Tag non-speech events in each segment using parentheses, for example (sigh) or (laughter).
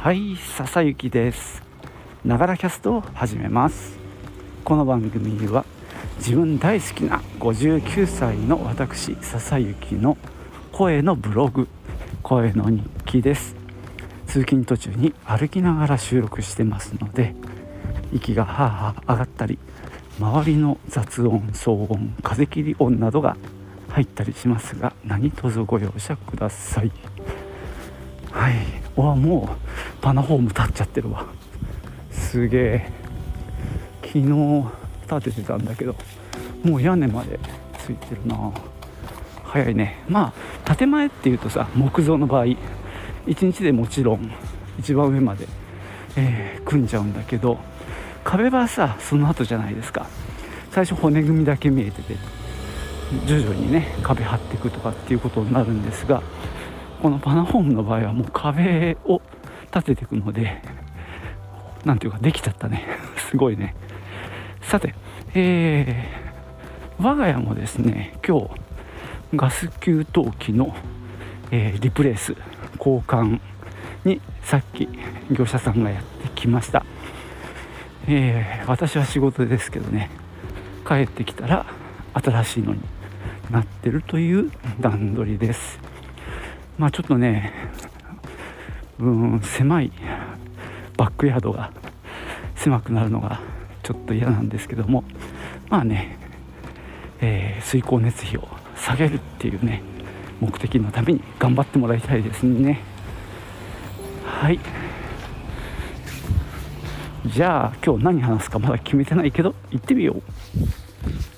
はい笹雪です。ながらキャストを始めます。この番組は自分大好きな59歳の私笹雪の声のブログ声の日記です。通勤途中に歩きながら収録してますので息がはあはあ上がったり周りの雑音騒音風切り音などが入ったりしますが何卒ご容赦ください。はいわもうパナホーム立っちゃってるわ。すげえ。昨日建ててたんだけどもう屋根までついてるな。早いね。まあ建前っていうとさ木造の場合1日でもちろん一番上まで、えー、組んじゃうんだけど壁はさその後じゃないですか。最初骨組みだけ見えてて徐々にね壁張っていくとかっていうことになるんですがこのパナホームの場合はもう壁を立てていくので何ていうかできちゃったね。(laughs) すごいね。さてえー、我が家もですね今日ガス給湯器の、えー、リプレース交換にさっき業者さんがやってきました、えー、私は仕事ですけどね帰ってきたら新しいのになってるという段取りです。まあちょっとねうん狭いバックヤードが狭くなるのがちょっと嫌なんですけども。まあね、えー、水耕熱費を下げるっていうね目的のために頑張ってもらいたいですね。はい。じゃあ今日何話すかまだ決めてないけど行ってみようそう。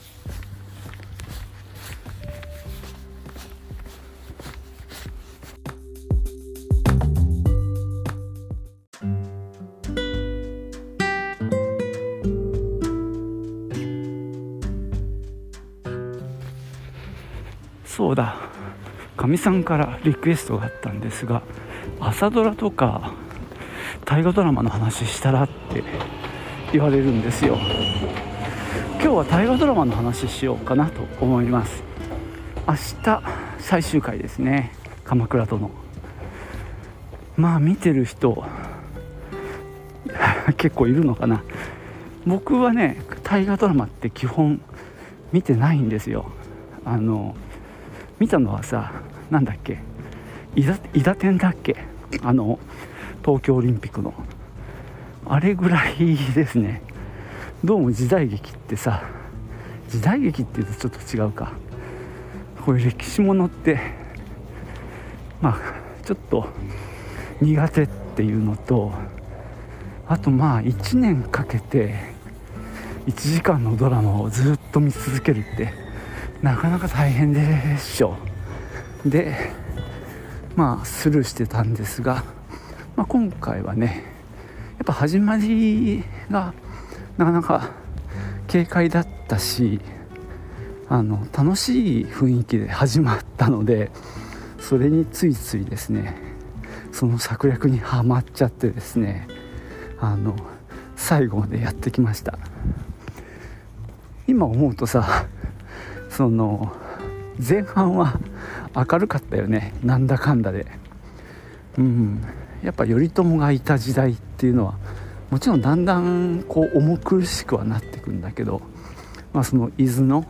さんからリクエストがあったんですが朝ドラとか大河ドラマの話したらって言われるんですよ。今日は大河ドラマの話しようかなと思います。明日最終回ですね。鎌倉殿。まあ見てる人 (laughs) 結構いるのかな。僕はね大河ドラマって基本見てないんですよ。あの見たのはさ何だっけ？伊田天だっけ？あの東京オリンピックの。あれぐらいですね。どうも時代劇ってさ時代劇っていうとちょっと違うか。こういう歴史ものってまあちょっと苦手っていうのとあとまあ1年かけて1時間のドラマをずっと見続けるってなかなか大変でしょ。うでまあスルーしてたんですが、まあ、今回はねやっぱ始まりがなかなか軽快だったしあの楽しい雰囲気で始まったのでそれについついですねその策略にはまっちゃってですねあの最後までやってきました。今思うとさその前半は明るかったよね。なんだかんだで。うんやっぱ頼朝がいた時代っていうのはもちろんだんだんこう重苦しくはなってくんだけど、まあ、その伊豆の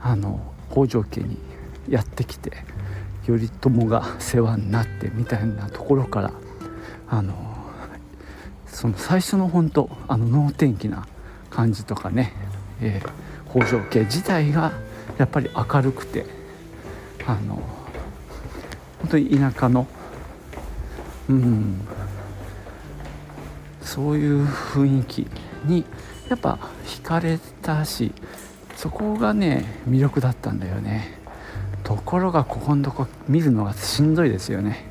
あの北条家にやってきて頼朝が世話になってみたいなところからあのその最初の本当あの能天気な感じとかね、えー北条家自体がやっぱり明るくてあの本当に田舎のうんそういう雰囲気にやっぱ惹かれたしそこがね魅力だったんだよね。ところがここのとこ見るのがしんどいですよね。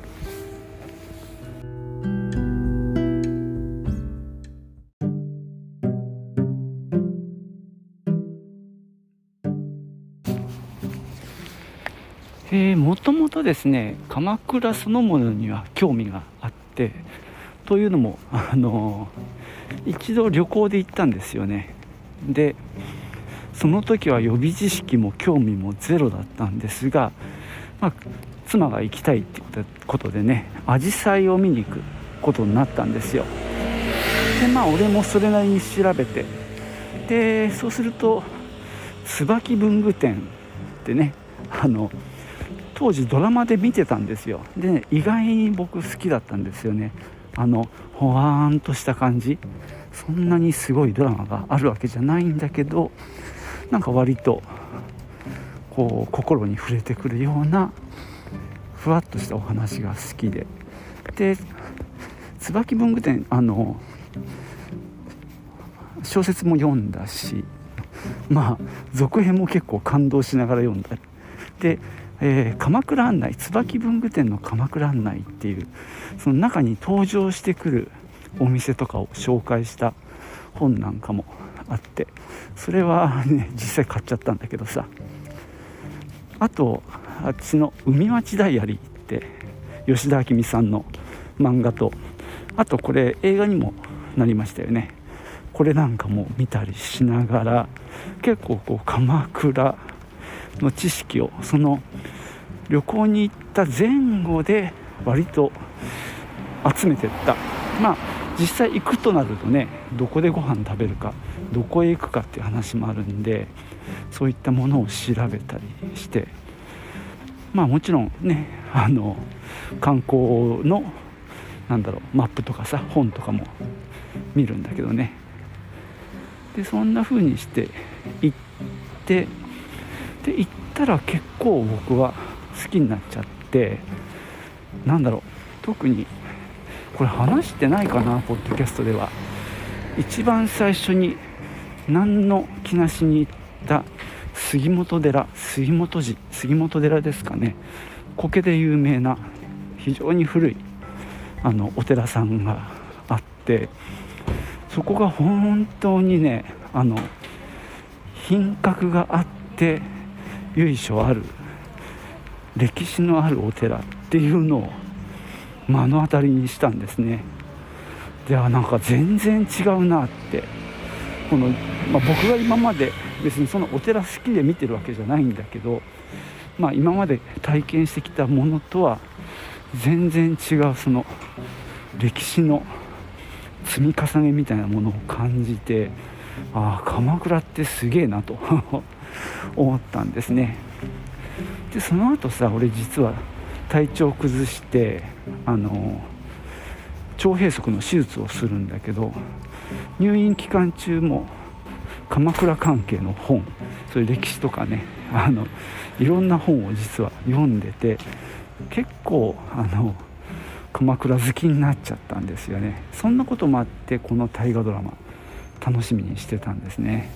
えー、もともとですね鎌倉そのものには興味があってというのもあの一度旅行で行ったんですよね。でその時は予備知識も興味もゼロだったんですが、まあ、妻が行きたいってことでね紫陽花を見に行くことになったんですよ。でまあ俺もそれなりに調べてでそうすると椿文具店ってねあの当時ドラマで見てたんですよ。で、ね、意外に僕好きだったんですよね。あのほわーんとした感じ。そんなにすごいドラマがあるわけじゃないんだけどなんか割とこう心に触れてくるようなふわっとしたお話が好きで。で椿文具店あの小説も読んだしまあ続編も結構感動しながら読んだ。で、えー、鎌倉案内椿文具店の鎌倉案内っていうその中に登場してくるお店とかを紹介した本なんかもあってそれはね実際買っちゃったんだけどさ。あとあっちの「海町ダイアリー」って吉田明美さんの漫画とあとこれ映画にもなりましたよね。これなんかも見たりしながら結構こう鎌倉の知識をその旅行に行った前後で割と集めてった。まあ実際行くとなるとねどこでご飯食べるかどこへ行くかっていう話もあるんでそういったものを調べたりしてまあもちろんねあの観光のなんだろうマップとかさ本とかも見るんだけどね。でそんな風にして行ってで行ったら結構僕は好きになっちゃってなんだろう特にこれ話してないかなポッドキャストでは。一番最初に何の気なしに行った杉本寺杉本寺杉本寺ですかね。苔で有名な非常に古いあのお寺さんがあってそこが本当にねあの品格があって由緒ある。歴史のあるお寺っていうのを目の当たりにしたんですね。ではなんか全然違うなって。この、まあ、僕が今まで別にそのお寺好きで見てるわけじゃないんだけど、まあ、今まで体験してきたものとは全然違うその歴史の積み重ねみたいなものを感じてああ鎌倉ってすげえなと。思ったんですね。でその後さ俺実は体調崩してあの腸閉塞の手術をするんだけど入院期間中も鎌倉関係の本そういう歴史とかねあのいろんな本を実は読んでて結構あの鎌倉好きになっちゃったんですよね。そんなこともあってこの大河ドラマ楽しみにしてたんですね。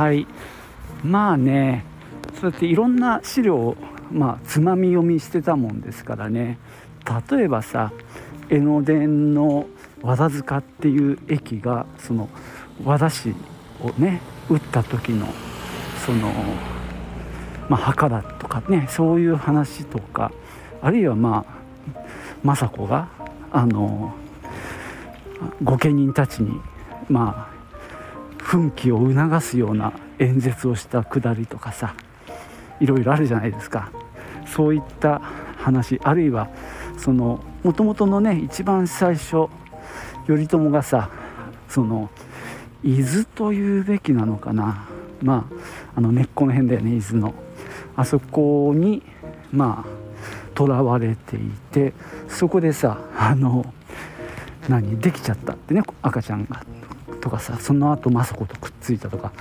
はい。まあねそうやっていろんな資料をまあつまみ読みしてたもんですからね。例えばさ江ノ電の和田塚っていう駅がその和田氏をね撃った時のそのまあ墓だとかねそういう話とかあるいはまあ政子があの御家人たちにまあ奮起を促すような演説をしたくだりとかさいろいろあるじゃないですか。そういった話あるいはそのもともとのね一番最初頼朝がさその伊豆というべきなのかな。まああの根っこの辺だよね伊豆の。あそこにまあ囚われていてそこでさあの何できちゃったってね赤ちゃんが。とかさその後政子とくっついたとか、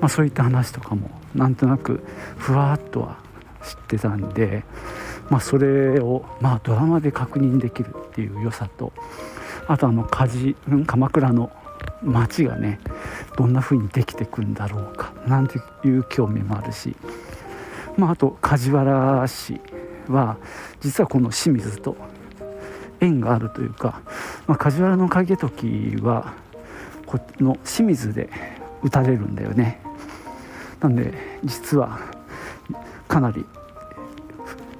まあ、そういった話とかもなんとなくふわっとは知ってたんで、まあ、それを、まあ、ドラマで確認できるっていう良さとあとあの梶鎌倉の町がねどんな風にできてくんだろうかなんていう興味もあるし、まあ、あと梶原氏は実はこの清水と縁があるというか、まあ、梶原の景時はこの清水で打たれるんだよね。なんで実はかなり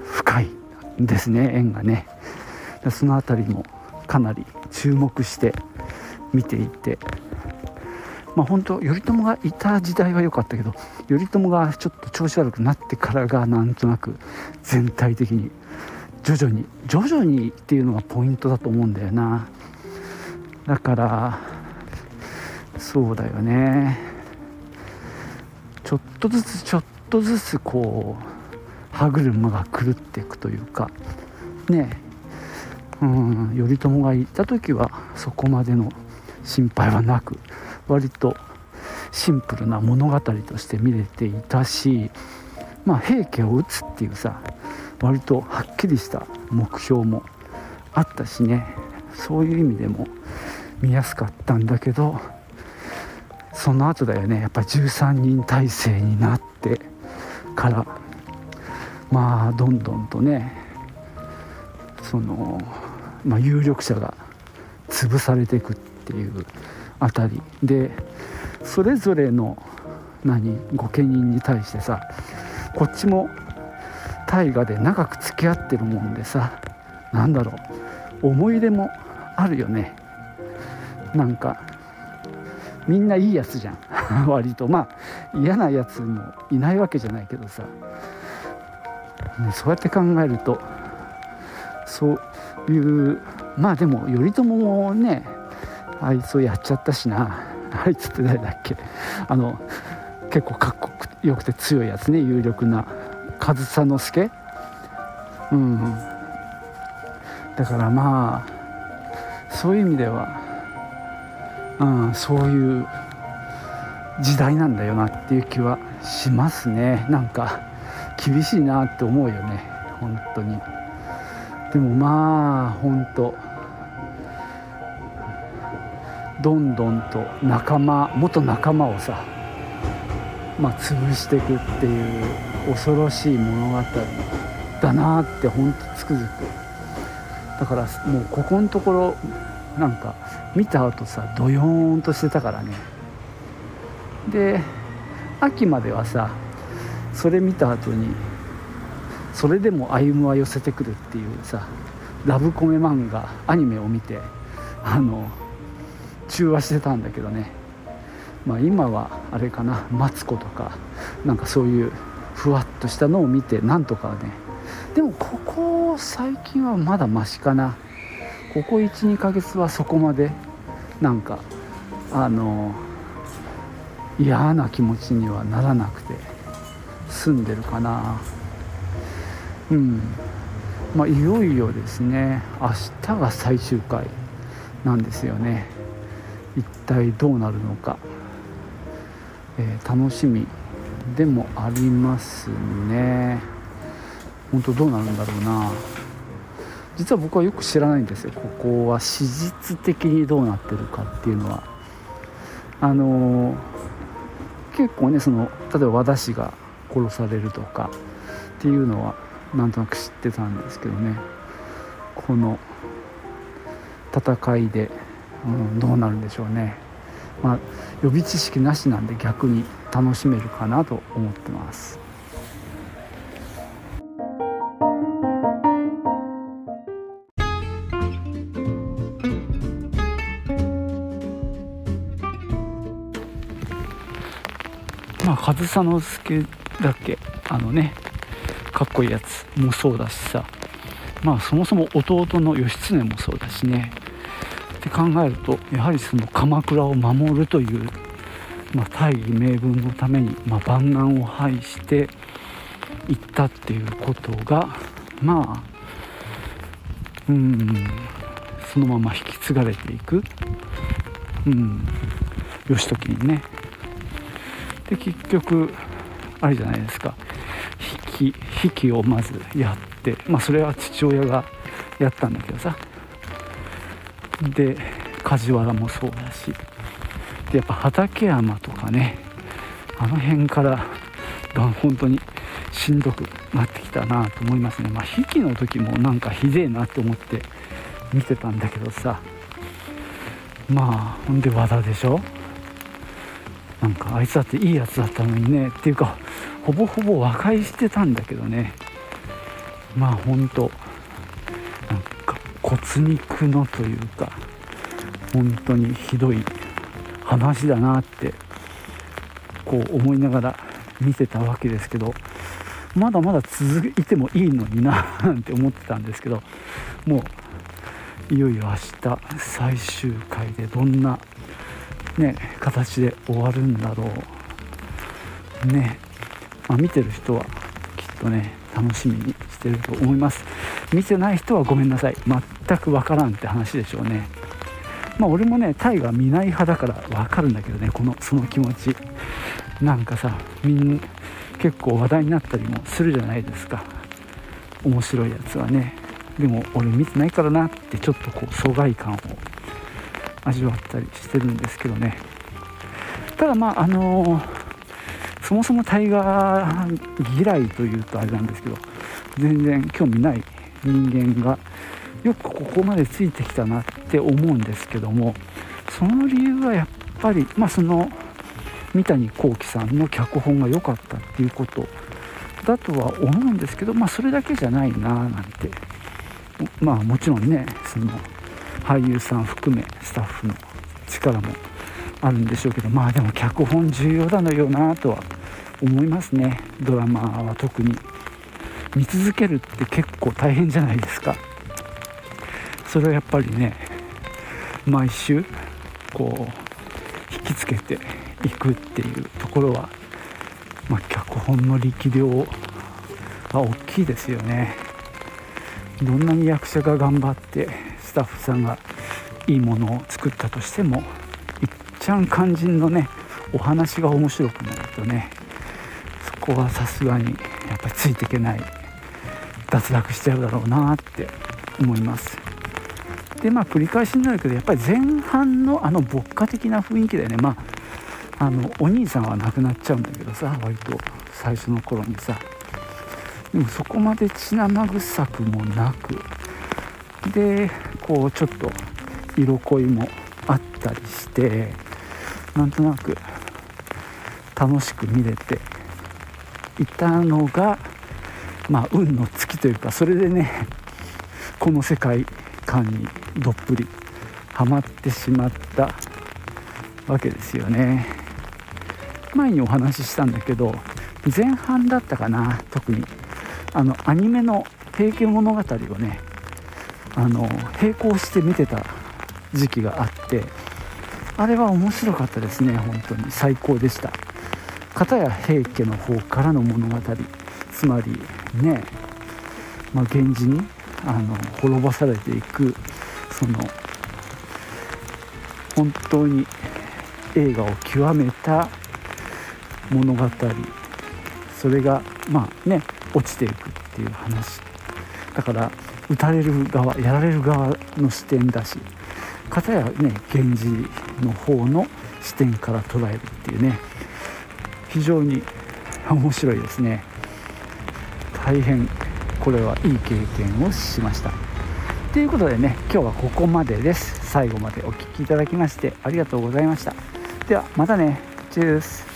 深いですね縁がね。その辺りもかなり注目して見ていて。まあ本当頼朝がいた時代は良かったけど頼朝がちょっと調子悪くなってからがなんとなく全体的に徐々に徐々にっていうのがポイントだと思うんだよな。だからそうだよね。ちょっとずつちょっとずつこう歯車が狂っていくというか。ね。うん頼朝がいた時はそこまでの心配はなく割とシンプルな物語として見れていたしまあ平家を討つっていうさ割とはっきりした目標もあったしね。そういう意味でも見やすかったんだけどその後だよね。やっぱ13人体制になってからまあどんどんとねその、まあ、有力者が潰されていくっていうあたり。でそれぞれの何御家人に対してさこっちも大河で長く付き合ってるもんでさ何だろう思い入れもあるよね。なんかみんないいやつじゃん。(laughs) 割と。まあ嫌なやつもいないわけじゃないけどさ、ね、そうやって考えるとそういうまあでも頼朝もねあいつをやっちゃったしな。(laughs) あいつって誰だっけ。あの結構かっこよくて強いやつね。有力な上総介。うんだからまあそういう意味では、うん、そういう時代なんだよなっていう気はしますね。なんか厳しいなって思うよね。本当に。でもまあ本当どんどんと仲間元仲間をさまあ潰していくっていう恐ろしい物語だなってほんとつくづく。だからもうここのところなんか見た後さドヨーンとしてたからね。で秋まではさそれ見た後にそれでも歩夢は寄せてくるっていうさラブコメ漫画アニメを見てあの中和してたんだけどね。まあ今はあれかなマツコとかなんかそういうふわっとしたのを見てなんとかね。でもここ最近はまだマシかな。ここ12ヶ月はそこまでなんかあの嫌な気持ちにはならなくて済んでるかな。うん。まあいよいよですね明日が最終回なんですよね。一体どうなるのか、えー、楽しみでもありますね。本当どうなるんだろうな。実は僕はよく知らないんですよ。ここは史実的にどうなってるかっていうのは。あのー、結構ねその例えば和田氏が殺されるとかっていうのはなんとなく知ってたんですけどね。この戦いでうん、どうなるんでしょうね、まあ、予備知識なしなんで逆に楽しめるかなと思ってます。上総介だっけ？あのねかっこいいやつもそうだしさまあそもそも弟の義経もそうだしねって考えるとやはりその鎌倉を守るという、まあ、大義名分のために、まあ、万難を排していったっていうことがまあうんそのまま引き継がれていく、うん、義時にね。で結局あれじゃないですか。引き引きをまずやってまあそれは父親がやったんだけどさ。で梶原もそうだし。でやっぱ畠山とかねあの辺から本当にしんどくなってきたなと思いますね。まあ引きの時もなんかひでえなって思って見てたんだけどさ。まあほんで和田でしょ。なんかあいつだっていいやつだったのにねっていうかほぼほぼ和解してたんだけどね。まあほんと骨肉のというか本当にひどい話だなってこう思いながら見てたわけですけどまだまだ続いてもいいのにななんて思ってたんですけどもういよいよ明日最終回でどんな、ね、形で終わるんだろう。ね、まあ、見てる人はきっとね楽しみにしてると思います。見てない人はごめんなさい。全くわからんって話でしょうね。まあ俺もねタイガー見ない派だからわかるんだけどねこの (laughs) その気持ち。なんかさみんな結構話題になったりもするじゃないですか。面白いやつはね。でも俺見てないからなってちょっとこう疎外感を味わったりしてるんですけどね。ただまああのー、そもそもタイガー嫌いというとあれなんですけど全然興味ない人間がよくここまでついてきたなって思うんですけどもその理由はやっぱりまあその三谷幸喜さんの脚本が良かったっていうことだとは思うんですけどまあそれだけじゃないななんて。まあもちろんねその俳優さん含めスタッフの力もあるんでしょうけどまあでも脚本重要だのよなとは思いますね。ドラマは特に見続けるって結構大変じゃないですか。それはやっぱりね毎週こう引きつけていくっていうところは、まあ、脚本の力量が大きいですよね。どんなに役者が頑張ってスタッフさんがいいものを作ったとしてもいっちゃん肝心のねお話が面白くなるとねそこはさすがにやっぱりついていけない脱落しちゃうだろうなって思います。でまあ繰り返しになるけどやっぱり前半のあの牧歌的な雰囲気だよねまああのお兄さんは亡くなっちゃうんだけどさ割と最初の頃にさでもそこまで血生臭くもなくでこうちょっと色恋もあったりしてなんとなく楽しく見れていたのがまあ運の尽きというかそれでねこの世界観にどっぷりハマってしまったわけですよね。前にお話ししたんだけど前半だったかな特に。あのアニメの「平家物語」をねあの並行して見てた時期があってあれは面白かったですね本当に。最高でした。片や平家の方からの物語。つまりね、まあ、源氏にあの滅ぼされていくその本当に映画を極めた物語。それがまあね落ちていくっていう話。だから打たれる側やられる側の視点だし片やね源氏の方の視点から捉えるっていうね。非常に面白いですね。大変これはいい経験をしました。ということでね今日はここまでです。最後までお聴きいただきましてありがとうございました。ではまたね。チュース。